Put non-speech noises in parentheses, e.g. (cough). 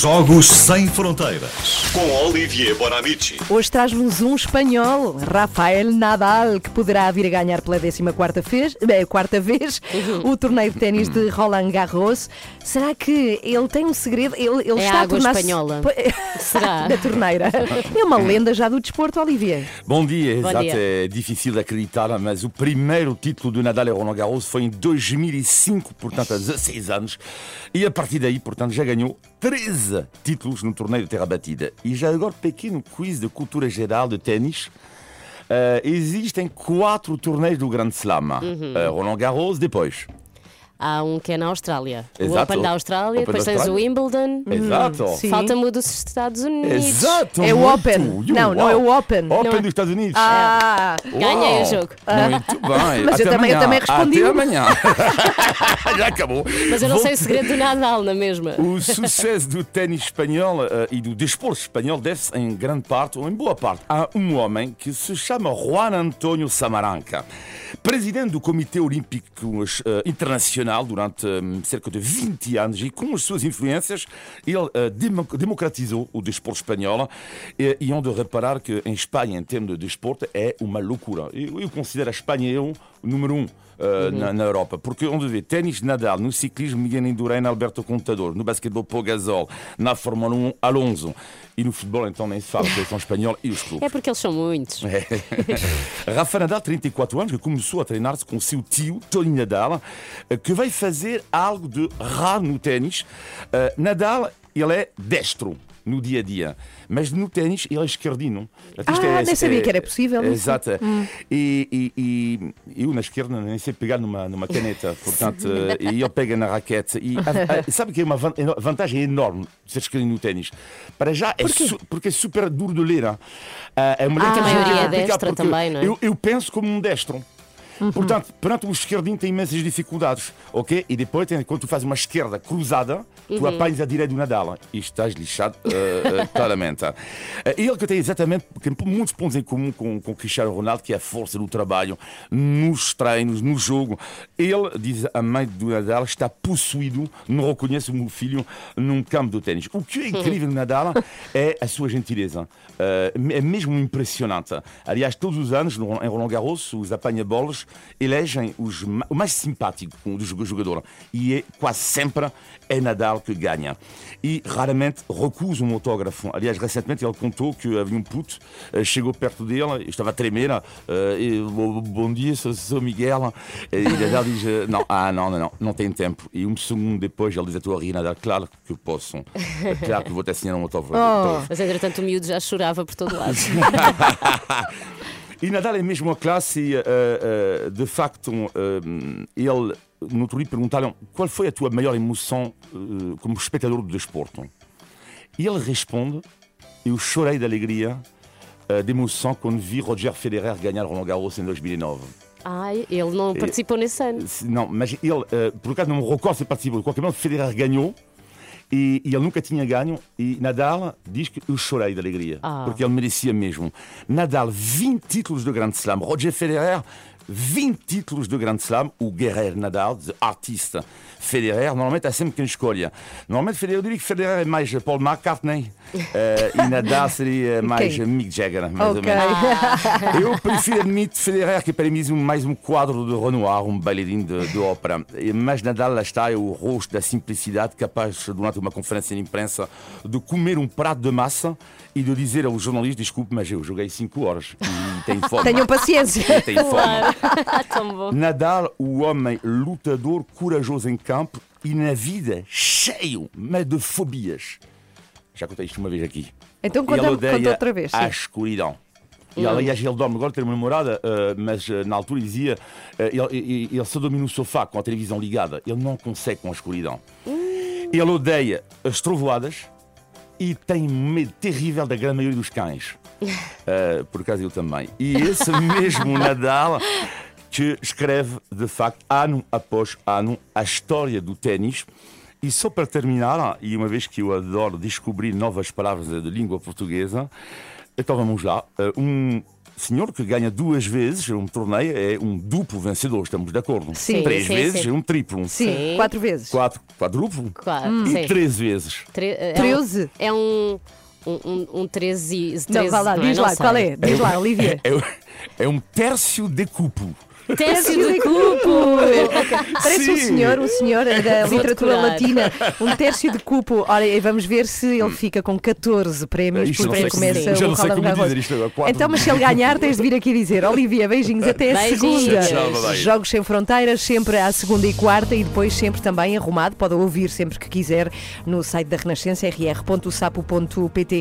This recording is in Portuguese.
Jogos Sem Fronteiras com Olivier Bonamici. Hoje traz-nos um espanhol, Rafael Nadal, que poderá vir a ganhar pela 14 vez, eh, quarta vez o torneio de ténis de Roland Garros. Será que ele tem um segredo? Ele, ele É está a água tornar-se- espanhola. (laughs) Será? da torneira. É uma lenda já do desporto, Olivier. Bom dia, Bom exato, dia. é difícil de acreditar, mas o primeiro título do Nadal e Roland Garros foi em 2005, portanto há 16 anos, e a partir daí, portanto, já ganhou 13 títulos no torneio de terra batida. E já agora, pequeno quiz de cultura geral de ténis. Eh, existem quatro torneios do Grand Slam. Uhum. Eh, Roland Garros, depois. Há um que é na Austrália. Exato. O Open da Austrália, Open depois da tens o. Wimbledon. Exato. Sim. Falta-me o dos Estados Unidos. Exato. É o muito. Open. You, Não, não é o. Open. Open Não é. dos Estados Unidos. Ah, Ganhei Uau. o jogo. (laughs) Muito bem. Mas eu também- eu também respondi. Até amanhã. (laughs) (laughs) Já acabou. Mas eu não Vou- sei o segredo do Nadal na mesma. O sucesso do ténis espanhol eh, e do desporto espanhol deve-se em grande parte, ou em boa parte, a um homem que se chama Juan Antonio Samaranca. Presidente do Comitê Olímpico eh, Internacional durante eh, cerca de 20 anos e com as suas influências, ele eh, demo- democratizou o desporto espanhol e, e onde reparar que em Espanha, em termos de desporto, é uma loucura. Eu, eu considero a Espanha eu, o número um. Uh, na, na Europa, porque onde vê ténis Nadal, no ciclismo Miguel Indurain, Alberto Contador, no basquetebol Pau Gasol, na Fórmula 1 Alonso e no futebol então nem se fala, a seleção espanhola e os clubes. É porque eles são muitos. (laughs) Rafa Nadal, 34 anos, que começou a treinar-se com o seu tio, Tony Nadal, eh, que vai fazer algo de raro no ténis. Eh, Nadal, ele é destro no dia a dia, mas no ténis ele é esquerdino. Isto Ah, nem sabia que era possível isso. Exato. E, e- e eu na esquerda nem sei pegar numa, numa caneta, (laughs) portanto, e ele pega na raquete. E a- a- (laughs) sabe que é uma van- vantagem enorme de ser esquerdino no ténis? Para já, é su- porque é super duro de ler. hein? Ah, é uma Porque a letra maioria é destra porque também, não é? Eu, eu penso como um destro. Portanto, perante o esquerdinho tem imensas dificuldades, ok? E depois, quando tu fazes uma esquerda cruzada, tu apanhas a direita do Nadal e estás lixado eh, (laughs) claramente. Eh, Ele que tem exatamente tem muitos pontos em comum com, com o Cristiano Ronaldo, que é a força do trabalho, nos treinos, no jogo. Ele, diz a mãe do Nadal, está possuído, não reconhece o meu filho num campo de ténis. O que é incrível no Nadal (laughs) é a sua gentileza. Eh, é mesmo impressionante. Aliás, todos os anos, no- em Roland Garros, os apanha-bolas elegem os, ma- o mais simpático do jogo- jogador. E é quase sempre é Nadal que ganha. E raramente recusa um autógrafo. Aliás, recentemente ele contou que havia um puto, eh, chegou perto dele, estava a tremer, eh, e, "Bo- bom dia, sou, sou Miguel. E Nadal (laughs) diz, eh, não, ah, não, não, não, não tem tempo. E um segundo depois ele diz a tua rir, Nadal, claro que posso. Eh, Claro que vou te assinar um autógrafo. Mas entretanto o miúdo já chorava por todo lado. (laughs) E Nadal é mesmo a classe, eh, eh, de facto, eh, ele, no outro dia perguntaram qual foi a tua maior emoção como espectador do desporto. E ele responde, eu chorei de alegria, de emoção, quando vi Roger Federer ganhar Roland Garros em 2009. Ai, ele não participou nesse ano. Não, mas ele, por acaso não me recordo se participou, de qualquer modo, Federer ganhou. E, e ele nunca tinha ganho. E Nadal diz que eu chorei de alegria, Ah. porque ele merecia mesmo. Nadal, 20 títulos de Grand Slam. Roger Federer, 20 títulos de Grand Slam. O guerreiro Nadal, de artista Federer, normalmente há sempre quem escolha. Normalmente Federer, eu diria que Federer é mais Paul McCartney eh, e Nadal seria (laughs) mais Quem? Mick Jagger, mais ou Ok. menos. Eu prefiro admitir Federer, que para mim é mais um quadro de Renoir, um bailarino de, de ópera. E- Mas Nadal, lá está, é o rosto da simplicidade, capaz, durante uma conferência de imprensa, de comer um prato de massa e de dizer aos jornalistas: desculpe, mas eu joguei 5 horas e tenho (laughs) fome. Tenham paciência. Tenho fome. (laughs) Nadal, o homem lutador, corajoso em campo e na vida cheio, mas de fobias. Já contei isto uma vez aqui. Então Ele conta, odeia conta outra vez. a escuridão. E aliás, ele dorme agora, tem uma namorada, eh, mas eh, na altura dizia, eh, ele, ele, ele só dorme no sofá com a televisão ligada. Ele não consegue com a escuridão. Ele odeia as trovoadas e tem medo terrível da grande maioria dos cães. Eh, (laughs) por acaso eu também. E esse mesmo Nadal que escreve, de facto, ano após ano, a história do ténis. E só para terminar, e uma vez que eu adoro descobrir novas palavras de língua portuguesa, então vamos lá. Uh, Um senhor que ganha duas vezes um torneio é um duplo vencedor, estamos de acordo? Sim. Três Sim, vezes sim. é um triplo. Sim, Sim. quatro vezes. Quatro, quadruplo? Claro, E sim. três vezes. Tre- é um- Treze? É um. Um, um, um 13. Não, vá lá, não diz Não lá, sei. qual é? Diz lá, Olivia. É, é um tércio de cupo. Tércio de cupo! Parece um senhor, um senhor da Vou literatura decorar. latina, um tércio de cupo. Olha, e vamos ver se ele fica com 14 prémios, Isto não porque como- começa o sei Roland como Garros. dizer isto agora, quatro. Então, mas se ele ganhar, tens de vir aqui dizer: Olivia, beijinhos, até a Beijinhos. segunda. Tchau. Jogos sem fronteiras, sempre à segunda e quarta e depois sempre também arrumado. Pode ouvir sempre que quiser no site da Renascença, rr.sapo.pt.